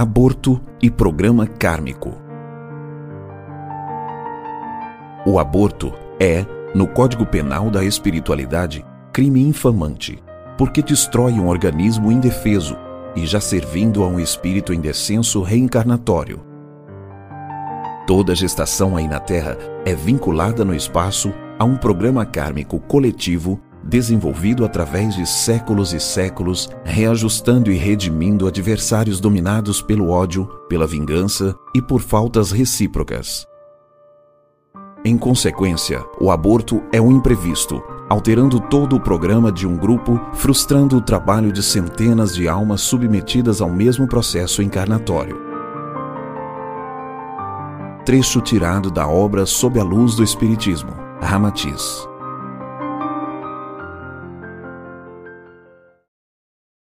Aborto e programa kármico. O aborto é, no Código Penal da Espiritualidade, crime infamante, porque destrói um organismo indefeso e já servindo a um espírito indescenso reencarnatório. Toda gestação aí na Terra é vinculada no espaço a um programa kármico coletivo desenvolvido através de séculos e séculos, reajustando e redimindo adversários dominados pelo ódio, pela vingança e por faltas recíprocas. Em consequência, o aborto é um imprevisto, alterando todo o programa de um grupo, frustrando o trabalho de centenas de almas submetidas ao mesmo processo encarnatório. Trecho tirado da obra Sob a Luz do Espiritismo, Ramatiz.